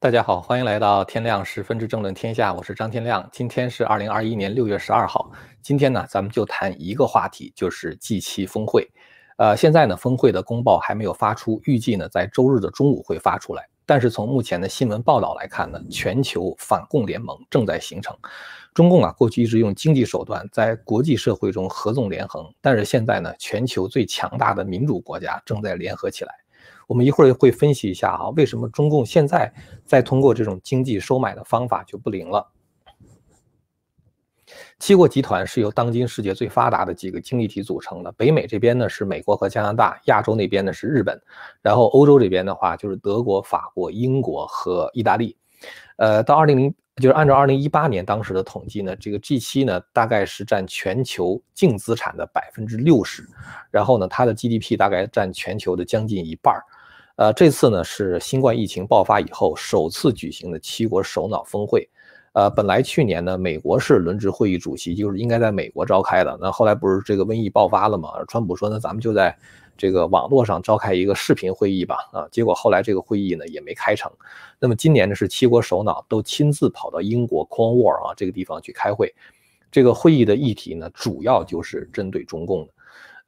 大家好，欢迎来到天亮十分之政论天下，我是张天亮。今天是二零二一年六月十二号，今天呢，咱们就谈一个话题，就是 G7 峰会。呃，现在呢，峰会的公报还没有发出，预计呢在周日的中午会发出来。但是从目前的新闻报道来看呢，全球反共联盟正在形成。中共啊，过去一直用经济手段在国际社会中合纵连横，但是现在呢，全球最强大的民主国家正在联合起来。我们一会儿会分析一下啊，为什么中共现在在通过这种经济收买的方法就不灵了？七国集团是由当今世界最发达的几个经济体组成的，北美这边呢是美国和加拿大，亚洲那边呢是日本，然后欧洲这边的话就是德国、法国、英国和意大利。呃，到二零零就是按照二零一八年当时的统计呢，这个 G 七呢大概是占全球净资产的百分之六十，然后呢它的 GDP 大概占全球的将近一半儿。呃，这次呢是新冠疫情爆发以后首次举行的七国首脑峰会。呃，本来去年呢，美国是轮值会议主席，就是应该在美国召开的。那后来不是这个瘟疫爆发了嘛？川普说呢，咱们就在这个网络上召开一个视频会议吧。啊，结果后来这个会议呢也没开成。那么今年呢是七国首脑都亲自跑到英国 Cornwall 啊这个地方去开会。这个会议的议题呢，主要就是针对中共的。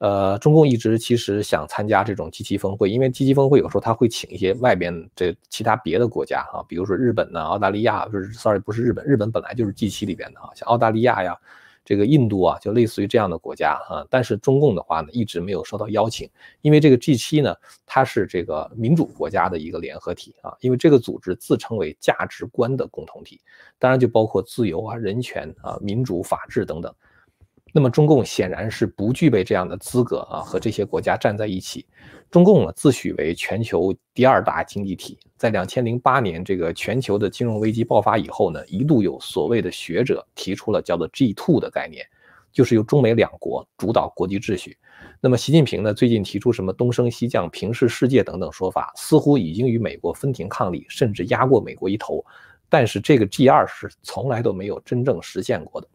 呃，中共一直其实想参加这种 G7 峰会，因为 G7 峰会有时候他会请一些外边这其他别的国家啊，比如说日本呢、澳大利亚，不是，sorry，不是日本，日本本来就是 G7 里边的啊，像澳大利亚呀，这个印度啊，就类似于这样的国家啊。但是中共的话呢，一直没有收到邀请，因为这个 G7 呢，它是这个民主国家的一个联合体啊，因为这个组织自称为价值观的共同体，当然就包括自由啊、人权啊、民主、法治等等。那么中共显然是不具备这样的资格啊，和这些国家站在一起。中共呢自诩为全球第二大经济体，在两千零八年这个全球的金融危机爆发以后呢，一度有所谓的学者提出了叫做 G two 的概念，就是由中美两国主导国际秩序。那么习近平呢最近提出什么东升西降、平视世界等等说法，似乎已经与美国分庭抗礼，甚至压过美国一头。但是这个 G 二是从来都没有真正实现过的。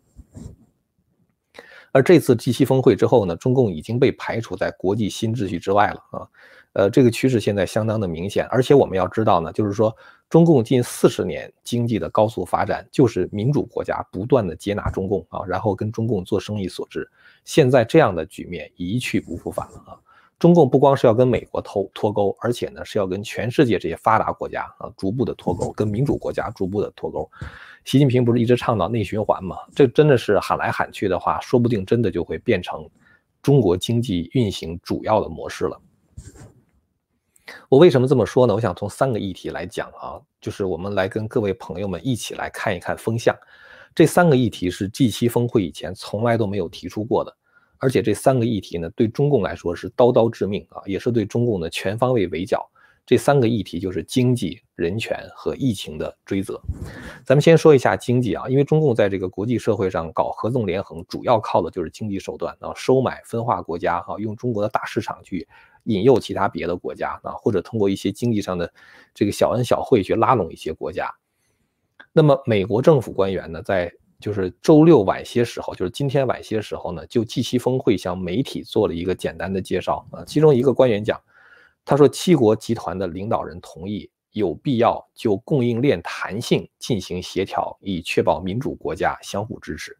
而这次 G7 峰会之后呢，中共已经被排除在国际新秩序之外了啊，呃，这个趋势现在相当的明显。而且我们要知道呢，就是说中共近四十年经济的高速发展，就是民主国家不断的接纳中共啊，然后跟中共做生意所致。现在这样的局面一去不复返了啊！中共不光是要跟美国脱脱钩，而且呢是要跟全世界这些发达国家啊逐步的脱钩，跟民主国家逐步的脱钩。习近平不是一直倡导内循环吗？这真的是喊来喊去的话，说不定真的就会变成中国经济运行主要的模式了。我为什么这么说呢？我想从三个议题来讲啊，就是我们来跟各位朋友们一起来看一看风向。这三个议题是 G7 峰会以前从来都没有提出过的，而且这三个议题呢，对中共来说是刀刀致命啊，也是对中共的全方位围剿。这三个议题就是经济、人权和疫情的追责。咱们先说一下经济啊，因为中共在这个国际社会上搞合纵连横，主要靠的就是经济手段啊，收买、分化国家哈，用中国的大市场去引诱其他别的国家啊，或者通过一些经济上的这个小恩小惠去拉拢一些国家。那么美国政府官员呢，在就是周六晚些时候，就是今天晚些时候呢，就 G7 峰会向媒体做了一个简单的介绍啊，其中一个官员讲。他说，七国集团的领导人同意有必要就供应链弹性进行协调，以确保民主国家相互支持。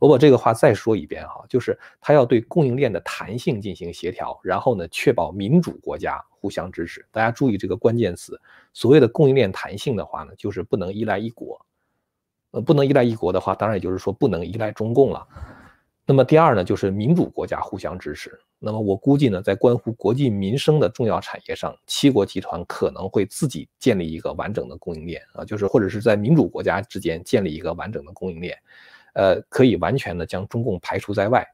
我把这个话再说一遍哈，就是他要对供应链的弹性进行协调，然后呢，确保民主国家互相支持。大家注意这个关键词，所谓的供应链弹性的话呢，就是不能依赖一国。呃，不能依赖一国的话，当然也就是说不能依赖中共了。那么第二呢，就是民主国家互相支持。那么我估计呢，在关乎国计民生的重要产业上，七国集团可能会自己建立一个完整的供应链啊，就是或者是在民主国家之间建立一个完整的供应链，呃，可以完全的将中共排除在外。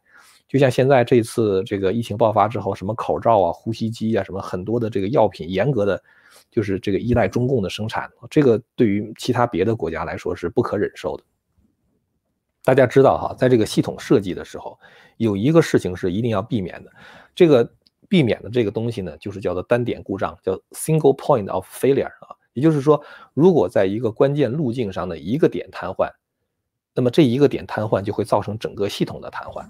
就像现在这次这个疫情爆发之后，什么口罩啊、呼吸机啊，什么很多的这个药品，严格的就是这个依赖中共的生产，这个对于其他别的国家来说是不可忍受的。大家知道哈，在这个系统设计的时候，有一个事情是一定要避免的。这个避免的这个东西呢，就是叫做单点故障，叫 single point of failure 啊。也就是说，如果在一个关键路径上的一个点瘫痪，那么这一个点瘫痪就会造成整个系统的瘫痪。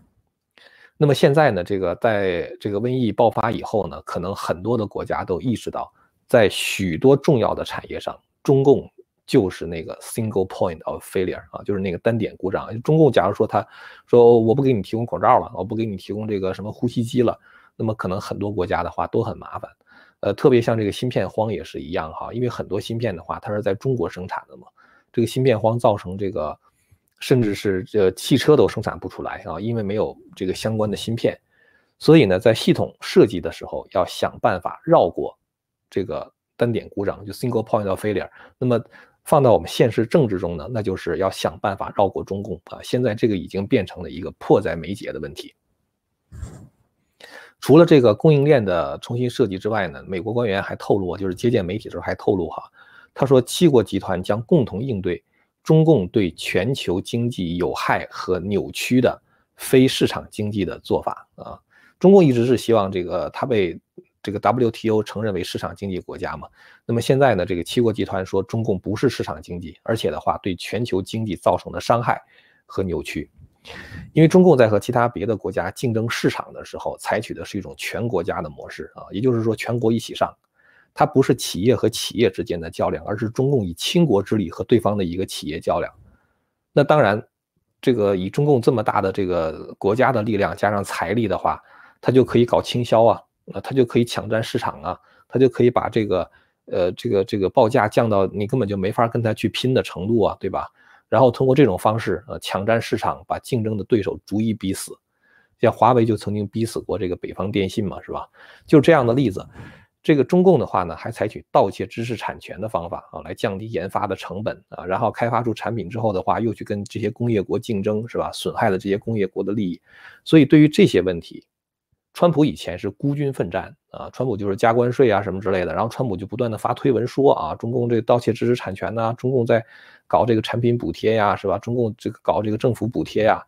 那么现在呢，这个在这个瘟疫爆发以后呢，可能很多的国家都意识到，在许多重要的产业上，中共就是那个 single point of failure 啊，就是那个单点故障。中共假如说他说我不给你提供口罩了，我不给你提供这个什么呼吸机了，那么可能很多国家的话都很麻烦。呃，特别像这个芯片荒也是一样哈，因为很多芯片的话它是在中国生产的嘛，这个芯片荒造成这个甚至是这汽车都生产不出来啊，因为没有这个相关的芯片。所以呢，在系统设计的时候要想办法绕过这个单点故障，就 single point of failure。那么放到我们现实政治中呢，那就是要想办法绕过中共啊！现在这个已经变成了一个迫在眉睫的问题。除了这个供应链的重新设计之外呢，美国官员还透露，就是接见媒体的时候还透露哈，他说七国集团将共同应对中共对全球经济有害和扭曲的非市场经济的做法啊。中共一直是希望这个他被。这个 WTO 承认为市场经济国家嘛？那么现在呢？这个七国集团说中共不是市场经济，而且的话对全球经济造成的伤害和扭曲。因为中共在和其他别的国家竞争市场的时候，采取的是一种全国家的模式啊，也就是说全国一起上，它不是企业和企业之间的较量，而是中共以倾国之力和对方的一个企业较量。那当然，这个以中共这么大的这个国家的力量加上财力的话，它就可以搞倾销啊。那他就可以抢占市场啊，他就可以把这个，呃，这个这个报价降到你根本就没法跟他去拼的程度啊，对吧？然后通过这种方式，呃，抢占市场，把竞争的对手逐一逼死。像华为就曾经逼死过这个北方电信嘛，是吧？就这样的例子。这个中共的话呢，还采取盗窃知识产权的方法啊，来降低研发的成本啊，然后开发出产品之后的话，又去跟这些工业国竞争，是吧？损害了这些工业国的利益。所以对于这些问题。川普以前是孤军奋战啊，川普就是加关税啊什么之类的，然后川普就不断的发推文说啊，中共这盗窃知识产权呐，中共在搞这个产品补贴呀，是吧？中共这个搞这个政府补贴呀。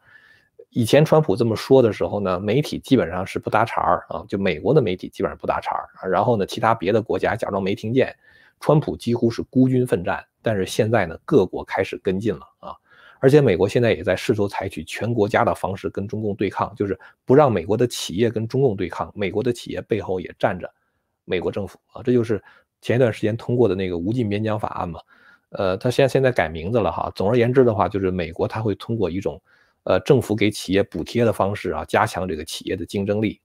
以前川普这么说的时候呢，媒体基本上是不搭茬儿啊，就美国的媒体基本上不搭茬儿，然后呢，其他别的国家假装没听见，川普几乎是孤军奋战。但是现在呢，各国开始跟进了啊。而且美国现在也在试图采取全国家的方式跟中共对抗，就是不让美国的企业跟中共对抗，美国的企业背后也站着美国政府啊，这就是前一段时间通过的那个无尽边疆法案嘛。呃，他现现在改名字了哈。总而言之的话，就是美国他会通过一种呃政府给企业补贴的方式啊，加强这个企业的竞争力。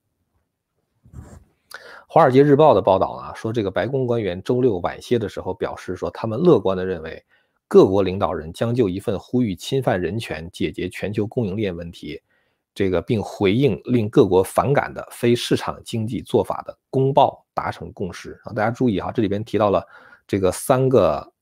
华尔街日报的报道啊，说这个白宫官员周六晚些的时候表示说，他们乐观的认为。各国领导人将就一份呼吁侵犯人权、解决全球供应链问题，这个并回应令各国反感的非市场经济做法的公报达成共识啊！大家注意哈，这里边提到了这个三个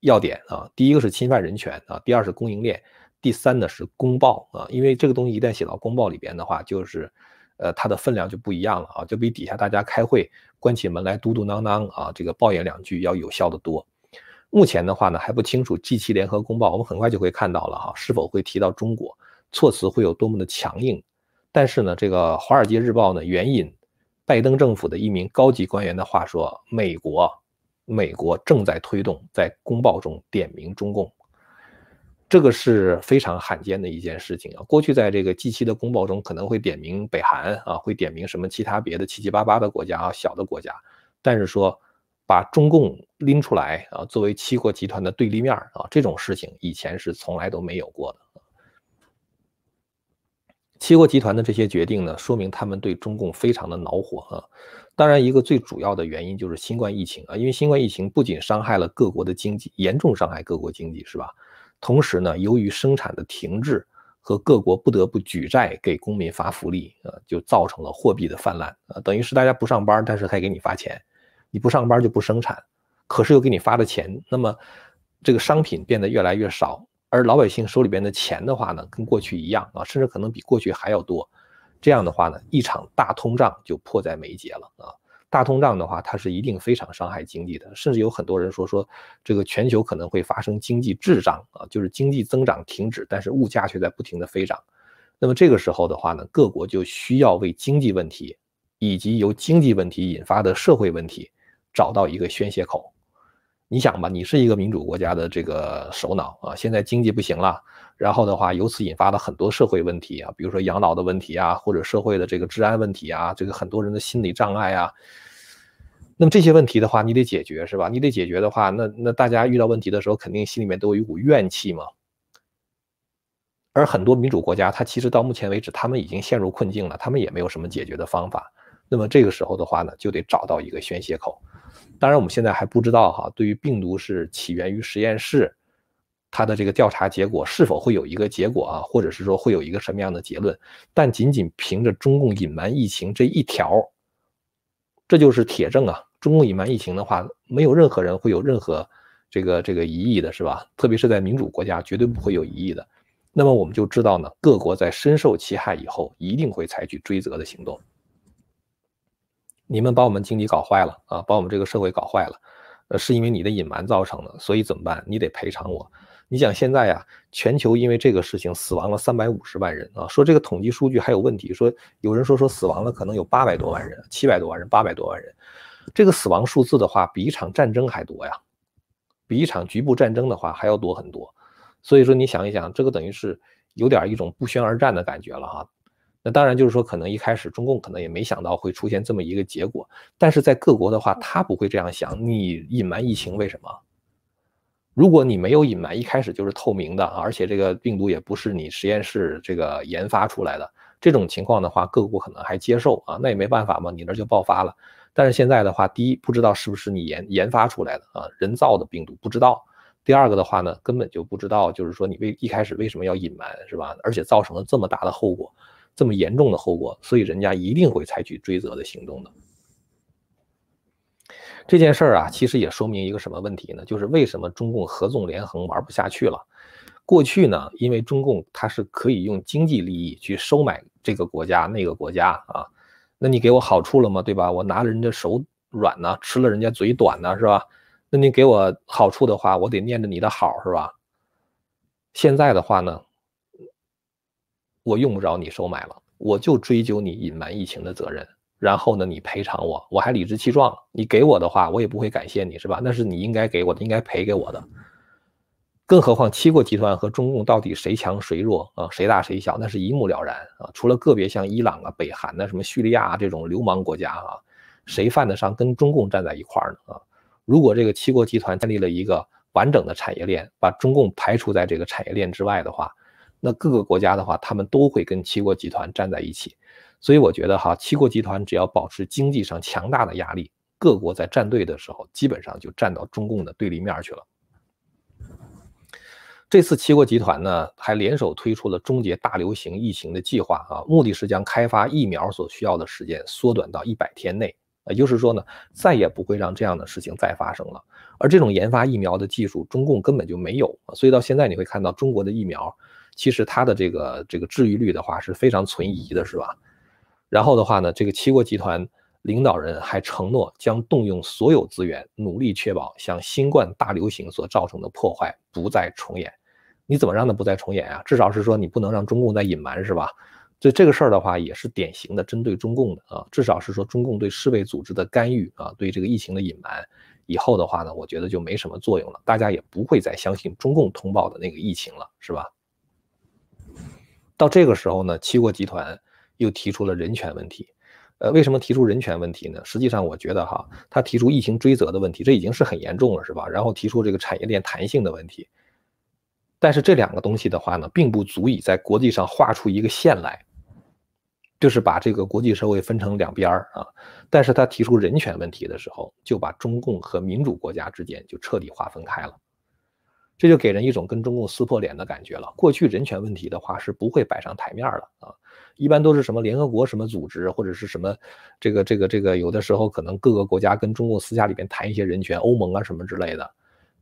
要点啊，第一个是侵犯人权啊，第二是供应链，第三呢是公报啊。因为这个东西一旦写到公报里边的话，就是呃它的分量就不一样了啊，就比底下大家开会关起门来嘟嘟囔囔啊，这个抱怨两句要有效的多。目前的话呢还不清楚 G7 联合公报，我们很快就会看到了哈，是否会提到中国，措辞会有多么的强硬。但是呢，这个《华尔街日报》呢援引拜登政府的一名高级官员的话说，美国美国正在推动在公报中点名中共，这个是非常罕见的一件事情啊。过去在这个 G7 的公报中可能会点名北韩啊，会点名什么其他别的七七八八的国家啊，小的国家，但是说。把中共拎出来啊，作为七国集团的对立面啊，这种事情以前是从来都没有过的。七国集团的这些决定呢，说明他们对中共非常的恼火啊。当然，一个最主要的原因就是新冠疫情啊，因为新冠疫情不仅伤害了各国的经济，严重伤害各国经济，是吧？同时呢，由于生产的停滞和各国不得不举债给公民发福利啊，就造成了货币的泛滥啊，等于是大家不上班，但是还给你发钱。你不上班就不生产，可是又给你发的钱，那么这个商品变得越来越少，而老百姓手里边的钱的话呢，跟过去一样啊，甚至可能比过去还要多。这样的话呢，一场大通胀就迫在眉睫了啊！大通胀的话，它是一定非常伤害经济的，甚至有很多人说说这个全球可能会发生经济滞胀啊，就是经济增长停止，但是物价却在不停的飞涨。那么这个时候的话呢，各国就需要为经济问题以及由经济问题引发的社会问题。找到一个宣泄口，你想吧，你是一个民主国家的这个首脑啊，现在经济不行了，然后的话，由此引发了很多社会问题啊，比如说养老的问题啊，或者社会的这个治安问题啊，这个很多人的心理障碍啊，那么这些问题的话，你得解决是吧？你得解决的话，那那大家遇到问题的时候，肯定心里面都有一股怨气嘛。而很多民主国家，它其实到目前为止，他们已经陷入困境了，他们也没有什么解决的方法。那么这个时候的话呢，就得找到一个宣泄口。当然，我们现在还不知道哈，对于病毒是起源于实验室，它的这个调查结果是否会有一个结果啊，或者是说会有一个什么样的结论？但仅仅凭着中共隐瞒疫情这一条，这就是铁证啊！中共隐瞒疫情的话，没有任何人会有任何这个这个疑义的，是吧？特别是在民主国家，绝对不会有疑义的。那么我们就知道呢，各国在深受其害以后，一定会采取追责的行动。你们把我们经济搞坏了啊，把我们这个社会搞坏了，呃，是因为你的隐瞒造成的，所以怎么办？你得赔偿我。你想现在呀，全球因为这个事情死亡了三百五十万人啊，说这个统计数据还有问题，说有人说说死亡了可能有八百多万人、七百多万人、八百多万人，这个死亡数字的话，比一场战争还多呀，比一场局部战争的话还要多很多。所以说你想一想，这个等于是有点一种不宣而战的感觉了哈。那当然就是说，可能一开始中共可能也没想到会出现这么一个结果，但是在各国的话，他不会这样想。你隐瞒疫情为什么？如果你没有隐瞒，一开始就是透明的，而且这个病毒也不是你实验室这个研发出来的，这种情况的话，各国可能还接受啊，那也没办法嘛，你那就爆发了。但是现在的话，第一不知道是不是你研研发出来的啊，人造的病毒不知道；第二个的话呢，根本就不知道，就是说你为一开始为什么要隐瞒，是吧？而且造成了这么大的后果。这么严重的后果，所以人家一定会采取追责的行动的。这件事儿啊，其实也说明一个什么问题呢？就是为什么中共合纵连横玩不下去了？过去呢，因为中共它是可以用经济利益去收买这个国家那个国家啊，那你给我好处了吗？对吧？我拿了人家手软呢，吃了人家嘴短呢，是吧？那你给我好处的话，我得念着你的好，是吧？现在的话呢？我用不着你收买了，我就追究你隐瞒疫情的责任，然后呢，你赔偿我，我还理直气壮。你给我的话，我也不会感谢你，是吧？那是你应该给我的，应该赔给我的。更何况七国集团和中共到底谁强谁弱啊？谁大谁小？那是一目了然啊！除了个别像伊朗啊、北韩呐、什么叙利亚啊这种流氓国家啊，谁犯得上跟中共站在一块儿呢？啊！如果这个七国集团建立了一个完整的产业链，把中共排除在这个产业链之外的话，那各个国家的话，他们都会跟七国集团站在一起，所以我觉得哈，七国集团只要保持经济上强大的压力，各国在站队的时候，基本上就站到中共的对立面去了。这次七国集团呢，还联手推出了终结大流行疫情的计划啊，目的是将开发疫苗所需要的时间缩短到一百天内，也就是说呢，再也不会让这样的事情再发生了。而这种研发疫苗的技术，中共根本就没有，所以到现在你会看到中国的疫苗。其实它的这个这个治愈率的话是非常存疑的，是吧？然后的话呢，这个七国集团领导人还承诺将动用所有资源，努力确保像新冠大流行所造成的破坏不再重演。你怎么让它不再重演啊？至少是说你不能让中共再隐瞒，是吧？所以这个事儿的话也是典型的针对中共的啊。至少是说中共对世卫组织的干预啊，对这个疫情的隐瞒，以后的话呢，我觉得就没什么作用了。大家也不会再相信中共通报的那个疫情了，是吧？到这个时候呢，七国集团又提出了人权问题。呃，为什么提出人权问题呢？实际上，我觉得哈，他提出疫情追责的问题，这已经是很严重了，是吧？然后提出这个产业链弹性的问题。但是这两个东西的话呢，并不足以在国际上画出一个线来，就是把这个国际社会分成两边儿啊。但是他提出人权问题的时候，就把中共和民主国家之间就彻底划分开了。这就给人一种跟中共撕破脸的感觉了。过去人权问题的话是不会摆上台面的啊，一般都是什么联合国什么组织或者是什么这个这个这个，有的时候可能各个国家跟中共私下里边谈一些人权，欧盟啊什么之类的。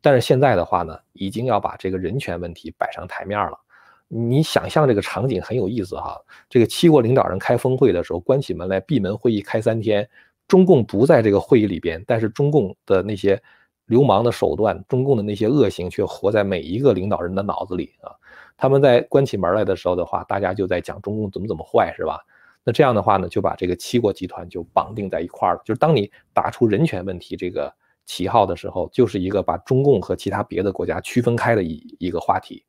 但是现在的话呢，已经要把这个人权问题摆上台面了。你想象这个场景很有意思哈，这个七国领导人开峰会的时候，关起门来闭门会议开三天，中共不在这个会议里边，但是中共的那些。流氓的手段，中共的那些恶行却活在每一个领导人的脑子里啊！他们在关起门来的时候的话，大家就在讲中共怎么怎么坏，是吧？那这样的话呢，就把这个七国集团就绑定在一块儿了。就是当你打出人权问题这个旗号的时候，就是一个把中共和其他别的国家区分开的一一个话题。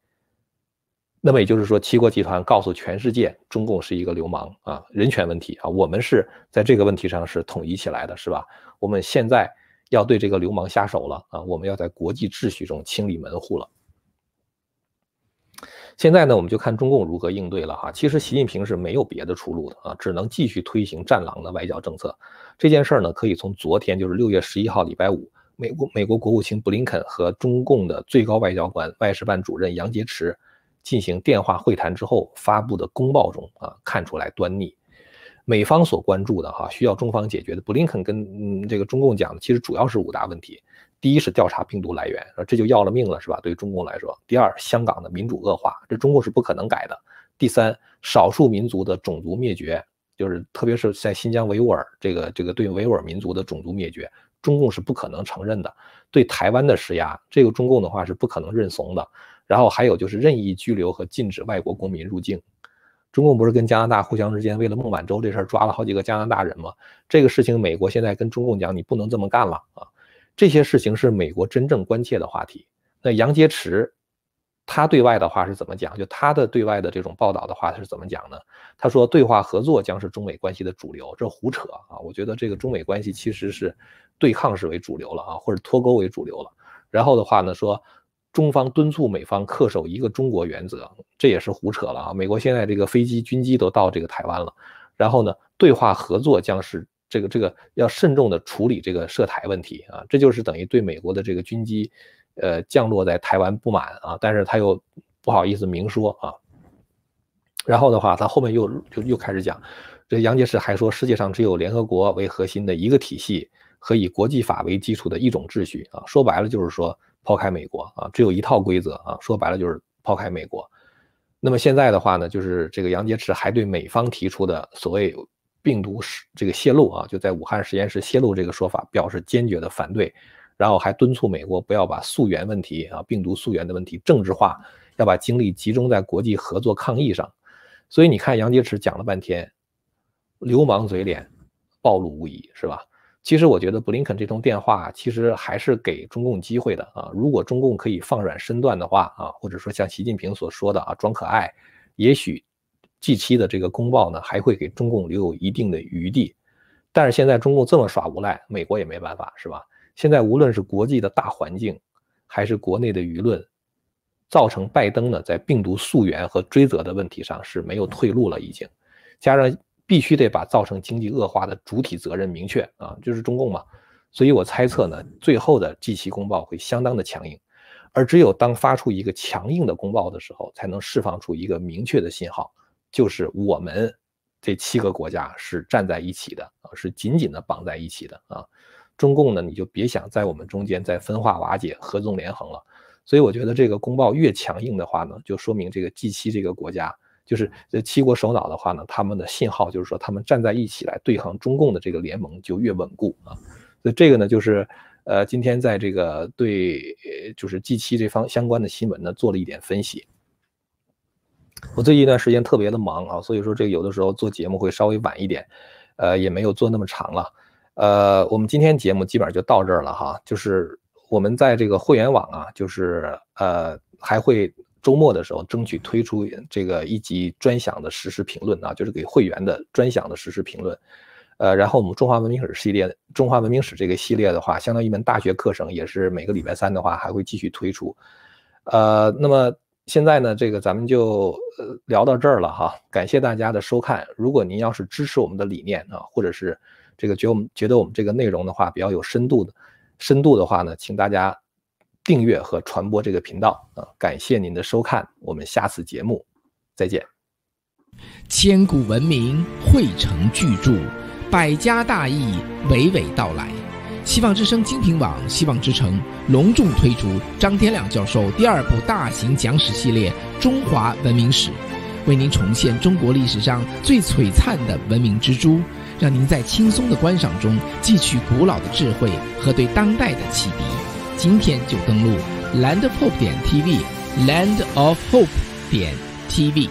那么也就是说，七国集团告诉全世界，中共是一个流氓啊，人权问题啊，我们是在这个问题上是统一起来的，是吧？我们现在要对这个流氓下手了啊，我们要在国际秩序中清理门户了。现在呢，我们就看中共如何应对了哈。其实习近平是没有别的出路的啊，只能继续推行战狼的外交政策。这件事儿呢，可以从昨天，就是六月十一号礼拜五，美国美国国务卿布林肯和中共的最高外交官外事办主任杨洁篪进行电话会谈之后发布的公报中啊，看出来端倪。美方所关注的哈，需要中方解决的，布林肯跟嗯这个中共讲的，其实主要是五大问题。第一是调查病毒来源，这就要了命了，是吧？对于中共来说。第二，香港的民主恶化，这中共是不可能改的。第三，少数民族的种族灭绝，就是特别是在新疆维吾尔这个这个对维吾尔民族的种族灭绝，中共是不可能承认的。对台湾的施压，这个中共的话是不可能认怂的。然后还有就是任意拘留和禁止外国公民入境，中共不是跟加拿大互相之间为了孟晚舟这事儿抓了好几个加拿大人吗？这个事情美国现在跟中共讲，你不能这么干了啊。这些事情是美国真正关切的话题。那杨洁篪，他对外的话是怎么讲？就他的对外的这种报道的话是怎么讲呢？他说，对话合作将是中美关系的主流，这胡扯啊！我觉得这个中美关系其实是对抗式为主流了啊，或者脱钩为主流了。然后的话呢，说中方敦促美方恪守一个中国原则，这也是胡扯了啊！美国现在这个飞机、军机都到这个台湾了，然后呢，对话合作将是。这个这个要慎重的处理这个涉台问题啊，这就是等于对美国的这个军机，呃降落在台湾不满啊，但是他又不好意思明说啊。然后的话，他后面又就又开始讲，这杨洁篪还说，世界上只有联合国为核心的一个体系和以国际法为基础的一种秩序啊，说白了就是说抛开美国啊，只有一套规则啊，说白了就是抛开美国。那么现在的话呢，就是这个杨洁篪还对美方提出的所谓。病毒是这个泄露啊，就在武汉实验室泄露这个说法表示坚决的反对，然后还敦促美国不要把溯源问题啊，病毒溯源的问题政治化，要把精力集中在国际合作抗疫上。所以你看杨洁篪讲了半天，流氓嘴脸暴露无遗，是吧？其实我觉得布林肯这通电话其实还是给中共机会的啊，如果中共可以放软身段的话啊，或者说像习近平所说的啊，装可爱，也许。G7 的这个公报呢，还会给中共留有一定的余地，但是现在中共这么耍无赖，美国也没办法，是吧？现在无论是国际的大环境，还是国内的舆论，造成拜登呢在病毒溯源和追责的问题上是没有退路了，已经，加上必须得把造成经济恶化的主体责任明确啊，就是中共嘛，所以我猜测呢，最后的 G7 公报会相当的强硬，而只有当发出一个强硬的公报的时候，才能释放出一个明确的信号。就是我们这七个国家是站在一起的啊，是紧紧的绑在一起的啊。中共呢，你就别想在我们中间再分化瓦解、合纵连横了。所以我觉得这个公报越强硬的话呢，就说明这个 G 七这个国家，就是这七国首脑的话呢，他们的信号就是说他们站在一起来对抗中共的这个联盟就越稳固啊。所以这个呢，就是呃，今天在这个对就是 G 七这方相关的新闻呢，做了一点分析。我最近一段时间特别的忙啊，所以说这个有的时候做节目会稍微晚一点，呃，也没有做那么长了。呃，我们今天节目基本上就到这儿了哈，就是我们在这个会员网啊，就是呃还会周末的时候争取推出这个一集专享的实时评论啊，就是给会员的专享的实时评论。呃，然后我们中华文明史系列，中华文明史这个系列的话，相当于一门大学课程，也是每个礼拜三的话还会继续推出。呃，那么。现在呢，这个咱们就呃聊到这儿了哈，感谢大家的收看。如果您要是支持我们的理念啊，或者是这个觉我们觉得我们这个内容的话比较有深度的深度的话呢，请大家订阅和传播这个频道啊。感谢您的收看，我们下次节目再见。千古文明汇成巨著，百家大义娓娓道来。希望之声精品网、希望之城隆重推出张天亮教授第二部大型讲史系列《中华文明史》，为您重现中国历史上最璀璨的文明之珠，让您在轻松的观赏中汲取古老的智慧和对当代的启迪。今天就登录 landofhope 点 tv，land of hope 点 tv。